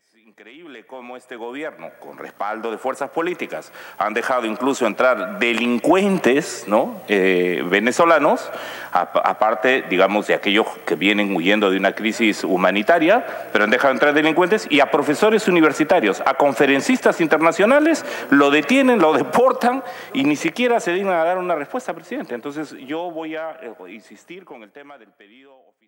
Es increíble cómo este gobierno, con respaldo de fuerzas políticas, han dejado incluso entrar delincuentes ¿no? Eh, venezolanos, aparte, digamos, de aquellos que vienen huyendo de una crisis humanitaria, pero han dejado entrar delincuentes y a profesores universitarios, a conferencistas internacionales, lo detienen, lo deportan y ni siquiera se dignan a dar una respuesta, presidente. Entonces yo voy a eh, insistir con el tema del pedido. oficial.